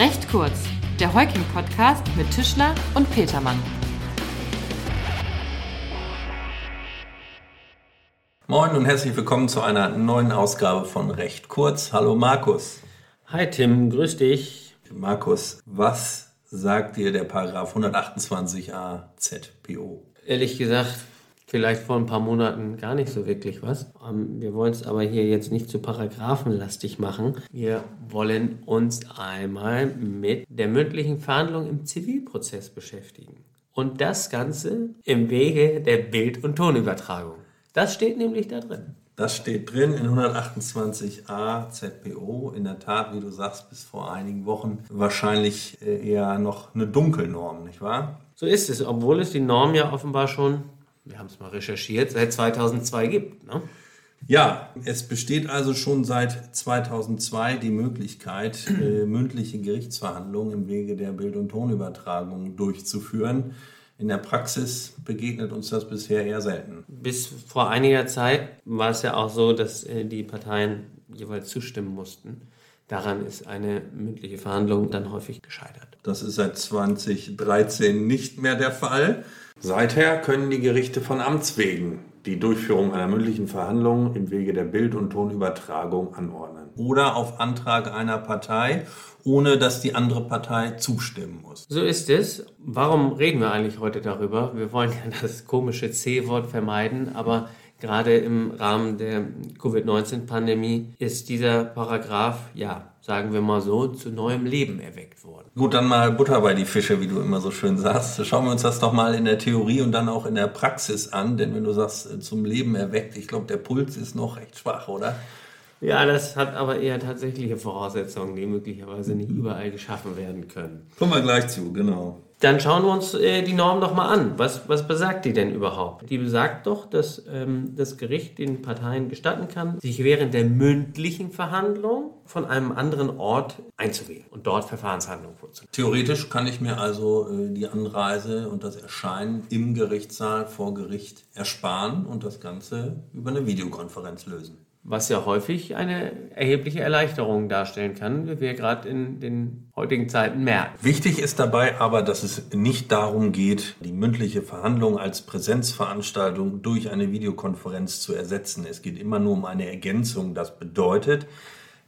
Recht kurz, der Heuking-Podcast mit Tischler und Petermann. Moin und herzlich willkommen zu einer neuen Ausgabe von Recht kurz. Hallo Markus. Hi Tim, grüß dich. Markus, was sagt dir der Paragraph 128a ZPO? Ehrlich gesagt, vielleicht vor ein paar Monaten gar nicht so wirklich was. Ähm, wir wollen es aber hier jetzt nicht zu paragraphenlastig machen. Wir wollen uns einmal mit der mündlichen Verhandlung im Zivilprozess beschäftigen. Und das Ganze im Wege der Bild- und Tonübertragung. Das steht nämlich da drin. Das steht drin in 128a ZPO. In der Tat, wie du sagst, bis vor einigen Wochen wahrscheinlich äh, eher noch eine Dunkelnorm, nicht wahr? So ist es, obwohl es die Norm ja offenbar schon wir haben es mal recherchiert, seit 2002 gibt. Ne? Ja, es besteht also schon seit 2002 die Möglichkeit, äh, mündliche Gerichtsverhandlungen im Wege der Bild- und Tonübertragung durchzuführen. In der Praxis begegnet uns das bisher eher selten. Bis vor einiger Zeit war es ja auch so, dass äh, die Parteien jeweils zustimmen mussten. Daran ist eine mündliche Verhandlung dann häufig gescheitert. Das ist seit 2013 nicht mehr der Fall. Seither können die Gerichte von Amts wegen die Durchführung einer mündlichen Verhandlung im Wege der Bild- und Tonübertragung anordnen. Oder auf Antrag einer Partei, ohne dass die andere Partei zustimmen muss. So ist es. Warum reden wir eigentlich heute darüber? Wir wollen ja das komische C-Wort vermeiden, aber gerade im Rahmen der Covid-19-Pandemie ist dieser Paragraph, ja, sagen wir mal so, zu neuem Leben erweckt worden. Gut, dann mal Butter bei die Fische, wie du immer so schön sagst. Schauen wir uns das doch mal in der Theorie und dann auch in der Praxis an, denn wenn du sagst, äh, zum Leben erweckt, ich glaube, der Puls ist noch recht schwach, oder? Ja, das hat aber eher tatsächliche Voraussetzungen, die möglicherweise nicht überall geschaffen werden können. Kommen wir gleich zu, genau. Dann schauen wir uns äh, die Norm doch mal an. Was, was besagt die denn überhaupt? Die besagt doch, dass ähm, das Gericht den Parteien gestatten kann, sich während der mündlichen Verhandlung von einem anderen Ort einzuwählen und dort Verfahrenshandlungen vorzunehmen. Theoretisch kann ich mir also äh, die Anreise und das Erscheinen im Gerichtssaal vor Gericht ersparen und das Ganze über eine Videokonferenz lösen was ja häufig eine erhebliche Erleichterung darstellen kann, wie wir gerade in den heutigen Zeiten merken. Wichtig ist dabei aber, dass es nicht darum geht, die mündliche Verhandlung als Präsenzveranstaltung durch eine Videokonferenz zu ersetzen. Es geht immer nur um eine Ergänzung. Das bedeutet,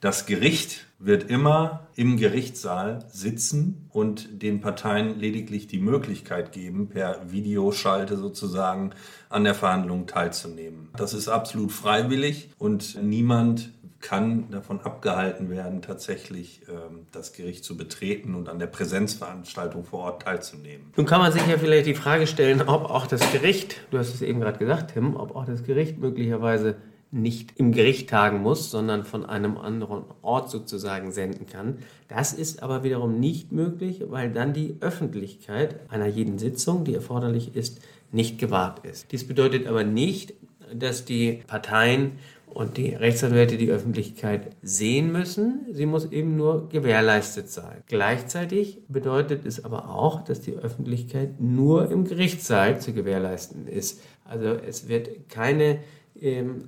das Gericht wird immer im Gerichtssaal sitzen und den Parteien lediglich die Möglichkeit geben, per Videoschalte sozusagen an der Verhandlung teilzunehmen. Das ist absolut freiwillig und niemand kann davon abgehalten werden, tatsächlich ähm, das Gericht zu betreten und an der Präsenzveranstaltung vor Ort teilzunehmen. Nun kann man sich ja vielleicht die Frage stellen, ob auch das Gericht, du hast es eben gerade gesagt, Tim, ob auch das Gericht möglicherweise nicht im Gericht tagen muss, sondern von einem anderen Ort sozusagen senden kann. Das ist aber wiederum nicht möglich, weil dann die Öffentlichkeit einer jeden Sitzung, die erforderlich ist, nicht gewahrt ist. Dies bedeutet aber nicht, dass die Parteien und die Rechtsanwälte die Öffentlichkeit sehen müssen. Sie muss eben nur gewährleistet sein. Gleichzeitig bedeutet es aber auch, dass die Öffentlichkeit nur im Gerichtssaal zu gewährleisten ist. Also es wird keine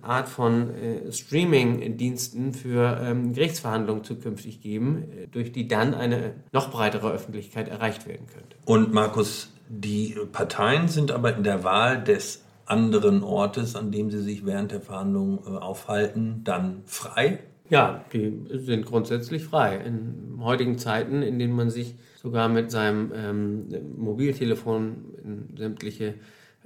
Art von äh, Streaming-Diensten für ähm, Gerichtsverhandlungen zukünftig geben, äh, durch die dann eine noch breitere Öffentlichkeit erreicht werden könnte. Und Markus, die Parteien sind aber in der Wahl des anderen Ortes, an dem sie sich während der Verhandlungen äh, aufhalten, dann frei? Ja, die sind grundsätzlich frei. In heutigen Zeiten, in denen man sich sogar mit seinem ähm, Mobiltelefon in sämtliche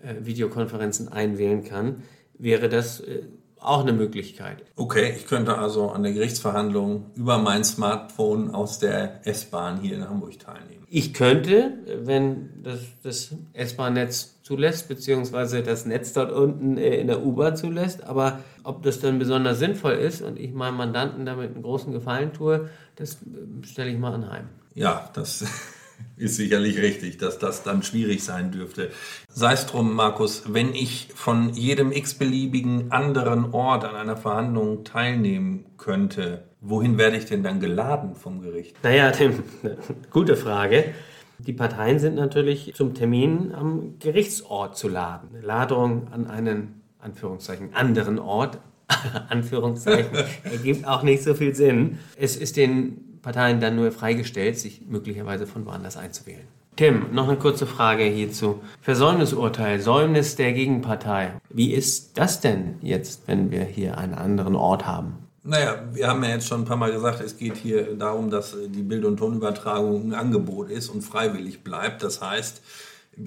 äh, Videokonferenzen einwählen kann, wäre das äh, auch eine Möglichkeit. Okay, ich könnte also an der Gerichtsverhandlung über mein Smartphone aus der S-Bahn hier in Hamburg teilnehmen. Ich könnte, wenn das, das S-Bahn-Netz zulässt, beziehungsweise das Netz dort unten äh, in der U-Bahn zulässt, aber ob das dann besonders sinnvoll ist und ich meinem Mandanten damit einen großen Gefallen tue, das äh, stelle ich mal anheim. Ja, das ist sicherlich richtig, dass das dann schwierig sein dürfte. Sei es drum, Markus, wenn ich von jedem x-beliebigen anderen Ort an einer Verhandlung teilnehmen könnte, wohin werde ich denn dann geladen vom Gericht? Naja, Tim, gute Frage. Die Parteien sind natürlich zum Termin am Gerichtsort zu laden. Eine Ladung an einen, Anführungszeichen, anderen Ort, Anführungszeichen, ergibt auch nicht so viel Sinn. Es ist den Parteien dann nur freigestellt, sich möglicherweise von woanders einzuwählen. Tim, noch eine kurze Frage hierzu. Versäumnisurteil, Säumnis der Gegenpartei. Wie ist das denn jetzt, wenn wir hier einen anderen Ort haben? Naja, wir haben ja jetzt schon ein paar Mal gesagt, es geht hier darum, dass die Bild- und Tonübertragung ein Angebot ist und freiwillig bleibt. Das heißt,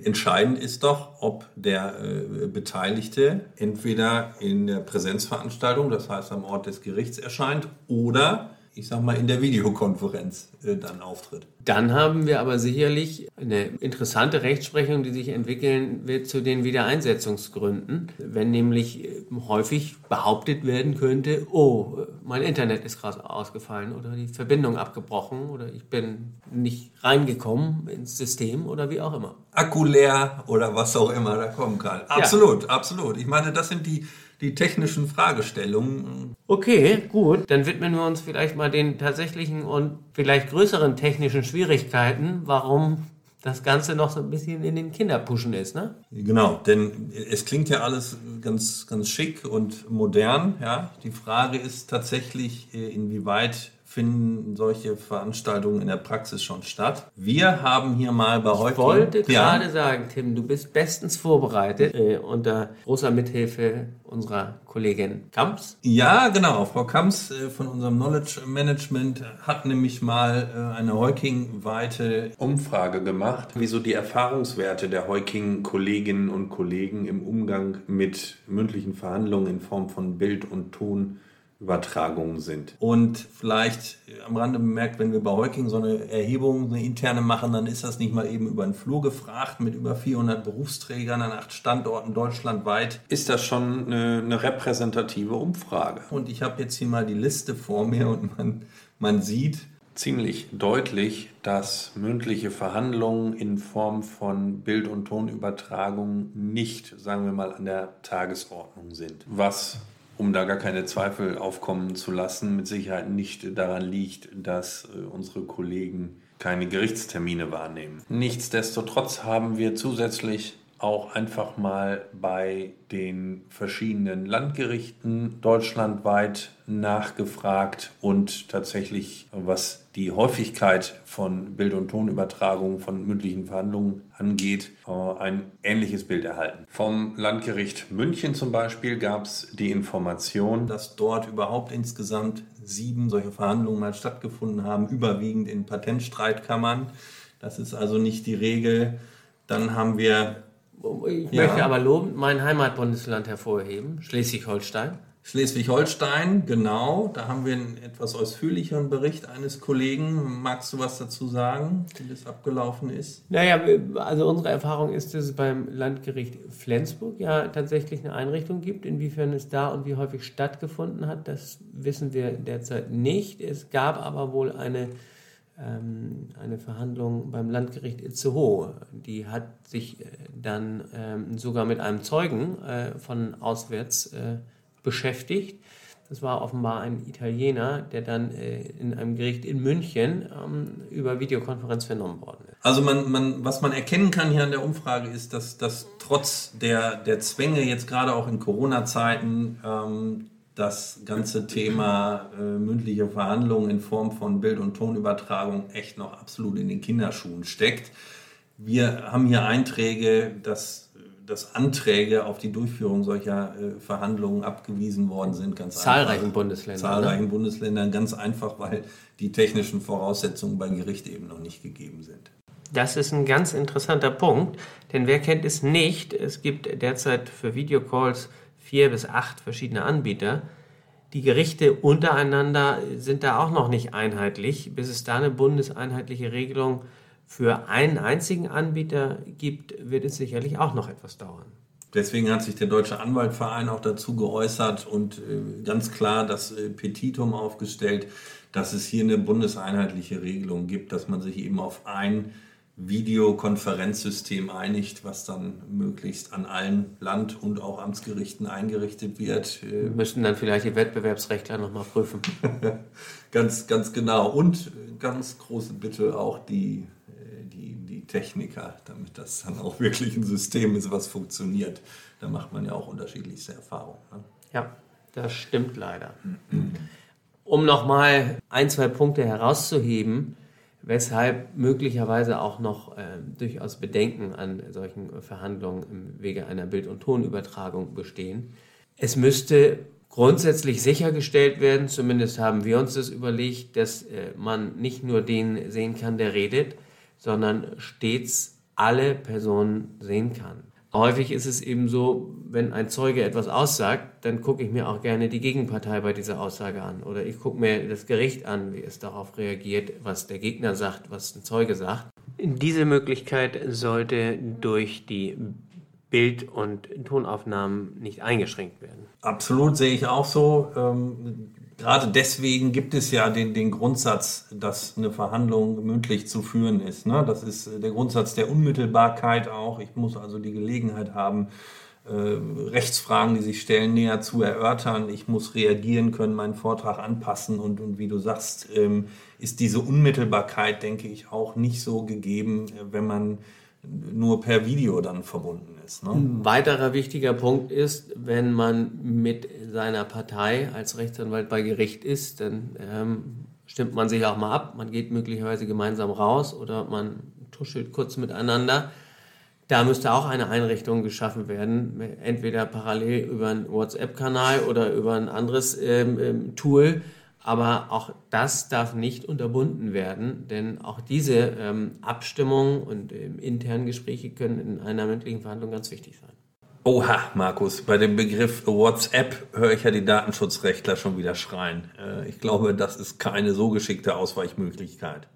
entscheidend ist doch, ob der äh, Beteiligte entweder in der Präsenzveranstaltung, das heißt am Ort des Gerichts erscheint, oder ich sag mal, in der Videokonferenz äh, dann auftritt. Dann haben wir aber sicherlich eine interessante Rechtsprechung, die sich entwickeln wird zu den Wiedereinsetzungsgründen. Wenn nämlich äh, häufig behauptet werden könnte, oh, mein Internet ist gerade ausgefallen oder die Verbindung abgebrochen oder ich bin nicht reingekommen ins System oder wie auch immer. Akku leer oder was auch immer da kommen kann. Absolut, ja. absolut. Ich meine, das sind die die technischen Fragestellungen. Okay, gut. Dann widmen wir uns vielleicht mal den tatsächlichen und vielleicht größeren technischen Schwierigkeiten, warum das Ganze noch so ein bisschen in den Kinderpuschen ist, ne? Genau, denn es klingt ja alles ganz, ganz schick und modern, ja. Die Frage ist tatsächlich, äh, inwieweit finden solche Veranstaltungen in der Praxis schon statt. Wir haben hier mal bei heute. Ich wollte ja. gerade sagen, Tim, du bist bestens vorbereitet äh, unter großer Mithilfe unserer Kollegin Kamps. Ja, genau. Frau Kamps äh, von unserem Knowledge Management hat nämlich mal äh, eine Heuking-weite Umfrage gemacht, wieso die Erfahrungswerte der Heuking-Kolleginnen und Kollegen im Umgang mit mündlichen Verhandlungen in Form von Bild und Ton Übertragungen sind. Und vielleicht am Rande bemerkt, wenn wir bei Heuking so eine Erhebung, eine interne machen, dann ist das nicht mal eben über den Flur gefragt mit über 400 Berufsträgern an acht Standorten deutschlandweit. Ist das schon eine, eine repräsentative Umfrage? Und ich habe jetzt hier mal die Liste vor mir und man, man sieht, ziemlich deutlich, dass mündliche Verhandlungen in Form von Bild- und Tonübertragung nicht, sagen wir mal, an der Tagesordnung sind. Was um da gar keine Zweifel aufkommen zu lassen, mit Sicherheit nicht daran liegt, dass äh, unsere Kollegen keine Gerichtstermine wahrnehmen. Nichtsdestotrotz haben wir zusätzlich auch einfach mal bei den verschiedenen Landgerichten deutschlandweit nachgefragt und tatsächlich, was die Häufigkeit von Bild- und Tonübertragungen von mündlichen Verhandlungen angeht, äh, ein ähnliches Bild erhalten. Vom Landgericht München zum Beispiel gab es die Information, dass dort überhaupt insgesamt sieben solche Verhandlungen mal stattgefunden haben, überwiegend in Patentstreitkammern. Das ist also nicht die Regel. Dann haben wir ich ja. möchte aber lobend mein Heimatbundesland hervorheben, Schleswig-Holstein. Schleswig-Holstein, genau. Da haben wir einen etwas ausführlicheren Bericht eines Kollegen. Magst du was dazu sagen, wie das abgelaufen ist? Naja, also unsere Erfahrung ist, dass es beim Landgericht Flensburg ja tatsächlich eine Einrichtung gibt. Inwiefern es da und wie häufig stattgefunden hat, das wissen wir derzeit nicht. Es gab aber wohl eine eine Verhandlung beim Landgericht Itzehoe. Die hat sich äh, dann ähm, sogar mit einem Zeugen äh, von auswärts äh, beschäftigt. Das war offenbar ein Italiener, der dann in einem Gericht in München ähm, über Videokonferenz vernommen worden ist. Also man, man, was man erkennen kann hier an der Umfrage ist, dass, dass trotz der, der Zwänge jetzt gerade auch in Corona-Zeiten ähm, das ganze Thema äh, mündliche Verhandlungen in Form von Bild- und Tonübertragung echt noch absolut in den Kinderschuhen steckt. Wir haben hier Einträge, dass, dass Anträge auf die Durchführung solcher äh, Verhandlungen abgewiesen worden sind. Ganz zahlreichen einfach. Bundesländern. Zahlreichen ne? Bundesländern, ganz einfach, weil die technischen Voraussetzungen beim Gericht eben noch nicht gegeben sind. Das ist ein ganz interessanter Punkt, denn wer kennt es nicht? Es gibt derzeit für Videocalls vier bis acht verschiedene Anbieter. Die Gerichte untereinander sind da auch noch nicht einheitlich. Bis es da eine bundeseinheitliche Regelung für einen einzigen Anbieter gibt, wird es sicherlich auch noch etwas dauern. Deswegen hat sich der Deutsche Anwaltverein auch dazu geäußert und äh, ganz klar das äh, Petitum aufgestellt, dass es hier eine bundeseinheitliche Regelung gibt, dass man sich eben auf ein Videokonferenzsystem einigt, was dann möglichst an allen Land- und auch Amtsgerichten eingerichtet wird. Wir müssten dann vielleicht die Wettbewerbsrechtler nochmal prüfen. ganz, ganz genau. Und ganz große Bitte auch die, die, die Techniker, damit das dann auch wirklich ein System ist, was funktioniert. Da macht man ja auch unterschiedlichste Erfahrungen. Ne? Ja, das stimmt leider. Um nochmal ein, zwei Punkte herauszuheben, weshalb möglicherweise auch noch äh, durchaus Bedenken an solchen Verhandlungen im Wege einer Bild- und Tonübertragung bestehen. Es müsste grundsätzlich sichergestellt werden, zumindest haben wir uns das überlegt, dass äh, man nicht nur den sehen kann, der redet, sondern stets alle Personen sehen kann. Häufig ist es eben so, wenn ein Zeuge etwas aussagt, dann gucke ich mir auch gerne die Gegenpartei bei dieser Aussage an. Oder ich gucke mir das Gericht an, wie es darauf reagiert, was der Gegner sagt, was ein Zeuge sagt. Diese Möglichkeit sollte durch die Bild- und Tonaufnahmen nicht eingeschränkt werden. Absolut sehe ich auch so. Ähm, gerade deswegen gibt es ja den, den Grundsatz, dass eine Verhandlung mündlich zu führen ist. Ne? Das ist der Grundsatz der Unmittelbarkeit auch. Ich muss also die Gelegenheit haben, äh, Rechtsfragen, die sich stellen, näher zu erörtern. Ich muss reagieren können, meinen Vortrag anpassen und, und wie du sagst, ähm, ist diese Unmittelbarkeit, denke ich, auch nicht so gegeben, wenn man nur per Video dann verbunden ist. Ne? Ein weiterer wichtiger Punkt ist, wenn man mit seiner Partei als Rechtsanwalt bei Gericht ist, dann ähm, stimmt man sich auch mal ab, man geht möglicherweise gemeinsam raus oder man tuschelt kurz miteinander. Da müsste auch eine Einrichtung geschaffen werden, entweder parallel über einen WhatsApp-Kanal oder über ein anderes ähm, ähm Tool, aber auch das darf nicht unterbunden werden, denn auch diese ähm, Abstimmungen und ähm, internen Gespräche können in einer mündlichen Verhandlung ganz wichtig sein. Oha, Markus, bei dem Begriff WhatsApp höre ich ja die Datenschutzrechtler schon wieder schreien. Äh, ich glaube, das ist keine so geschickte Ausweichmöglichkeit.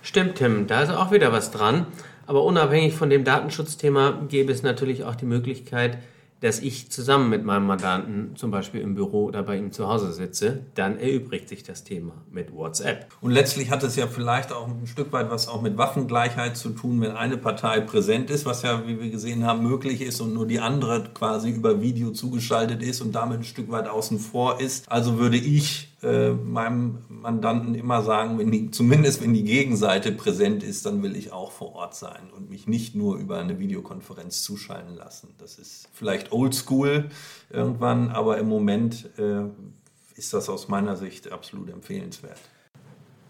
Stimmt, Tim, da ist auch wieder was dran. Aber unabhängig von dem Datenschutzthema gäbe es natürlich auch die Möglichkeit, dass ich zusammen mit meinem Mandanten zum Beispiel im Büro oder bei ihm zu Hause sitze, dann erübrigt sich das Thema mit WhatsApp. Und letztlich hat es ja vielleicht auch ein Stück weit was auch mit Waffengleichheit zu tun, wenn eine Partei präsent ist, was ja, wie wir gesehen haben, möglich ist und nur die andere quasi über Video zugeschaltet ist und damit ein Stück weit außen vor ist. Also würde ich äh, meinem Mandanten immer sagen, wenn die, zumindest wenn die Gegenseite präsent ist, dann will ich auch vor Ort sein und mich nicht nur über eine Videokonferenz zuschalten lassen. Das ist vielleicht oldschool irgendwann, aber im Moment äh, ist das aus meiner Sicht absolut empfehlenswert.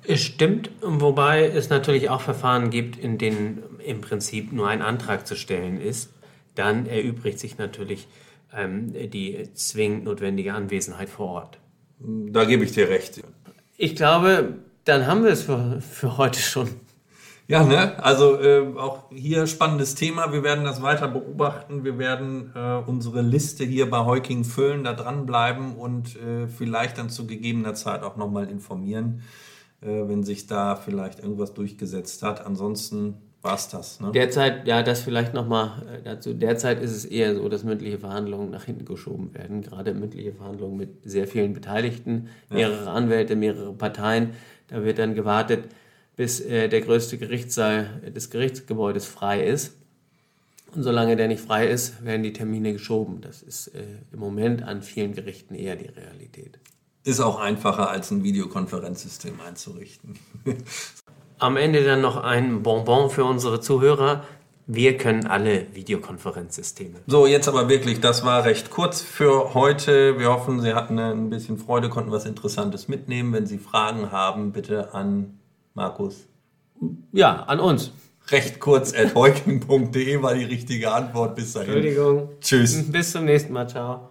Es stimmt, wobei es natürlich auch Verfahren gibt, in denen im Prinzip nur ein Antrag zu stellen ist. Dann erübrigt sich natürlich ähm, die zwingend notwendige Anwesenheit vor Ort. Da gebe ich dir recht. Ich glaube, dann haben wir es für, für heute schon. Ja, ne? Also äh, auch hier spannendes Thema. Wir werden das weiter beobachten. Wir werden äh, unsere Liste hier bei Heuking füllen, da dranbleiben und äh, vielleicht dann zu gegebener Zeit auch nochmal informieren, äh, wenn sich da vielleicht irgendwas durchgesetzt hat. Ansonsten war es das. Ne? Derzeit, ja, das vielleicht nochmal äh, dazu. Derzeit ist es eher so, dass mündliche Verhandlungen nach hinten geschoben werden. Gerade mündliche Verhandlungen mit sehr vielen Beteiligten, mehrere ja. Anwälte, mehrere Parteien. Da wird dann gewartet, bis äh, der größte Gerichtssaal des Gerichtsgebäudes frei ist. Und solange der nicht frei ist, werden die Termine geschoben. Das ist äh, im Moment an vielen Gerichten eher die Realität. Ist auch einfacher, als ein Videokonferenzsystem einzurichten. Am Ende dann noch ein Bonbon für unsere Zuhörer. Wir können alle Videokonferenzsysteme. So, jetzt aber wirklich, das war recht kurz für heute. Wir hoffen, Sie hatten ein bisschen Freude, konnten was Interessantes mitnehmen. Wenn Sie Fragen haben, bitte an Markus. Ja, an uns. Recht kurz at war die richtige Antwort. Bis dahin. Entschuldigung. Tschüss. Bis zum nächsten Mal. Ciao.